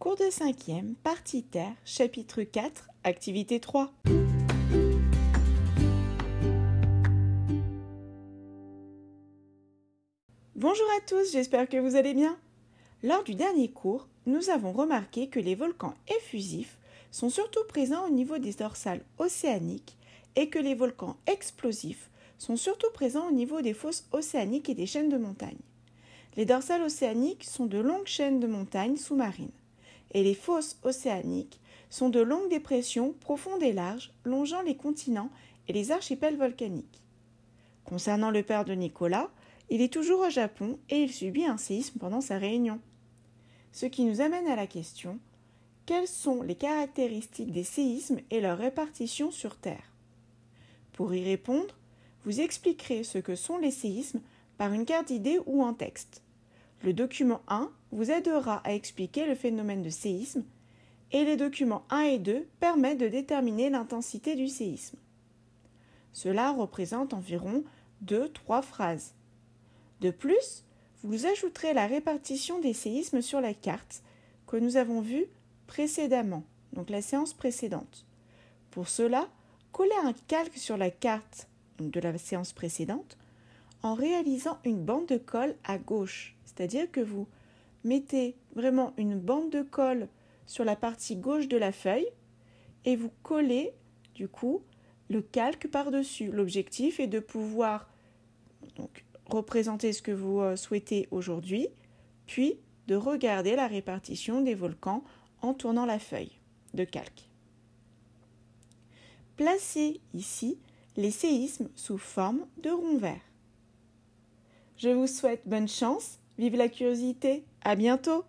Cours de 5e, partie terre, chapitre 4, activité 3. Bonjour à tous, j'espère que vous allez bien. Lors du dernier cours, nous avons remarqué que les volcans effusifs sont surtout présents au niveau des dorsales océaniques et que les volcans explosifs sont surtout présents au niveau des fosses océaniques et des chaînes de montagnes. Les dorsales océaniques sont de longues chaînes de montagnes sous-marines et les fosses océaniques sont de longues dépressions profondes et larges longeant les continents et les archipels volcaniques. Concernant le père de Nicolas, il est toujours au Japon et il subit un séisme pendant sa réunion. Ce qui nous amène à la question quelles sont les caractéristiques des séismes et leur répartition sur Terre? Pour y répondre, vous expliquerez ce que sont les séismes par une carte d'idées ou en texte. Le document 1 vous aidera à expliquer le phénomène de séisme et les documents 1 et 2 permettent de déterminer l'intensité du séisme. Cela représente environ 2-3 phrases. De plus, vous ajouterez la répartition des séismes sur la carte que nous avons vue précédemment, donc la séance précédente. Pour cela, collez un calque sur la carte de la séance précédente en réalisant une bande de colle à gauche c'est-à-dire que vous mettez vraiment une bande de colle sur la partie gauche de la feuille et vous collez du coup le calque par-dessus. L'objectif est de pouvoir représenter ce que vous euh, souhaitez aujourd'hui, puis de regarder la répartition des volcans en tournant la feuille de calque. Placez ici les séismes sous forme de rond vert. Je vous souhaite bonne chance Vive la curiosité. À bientôt.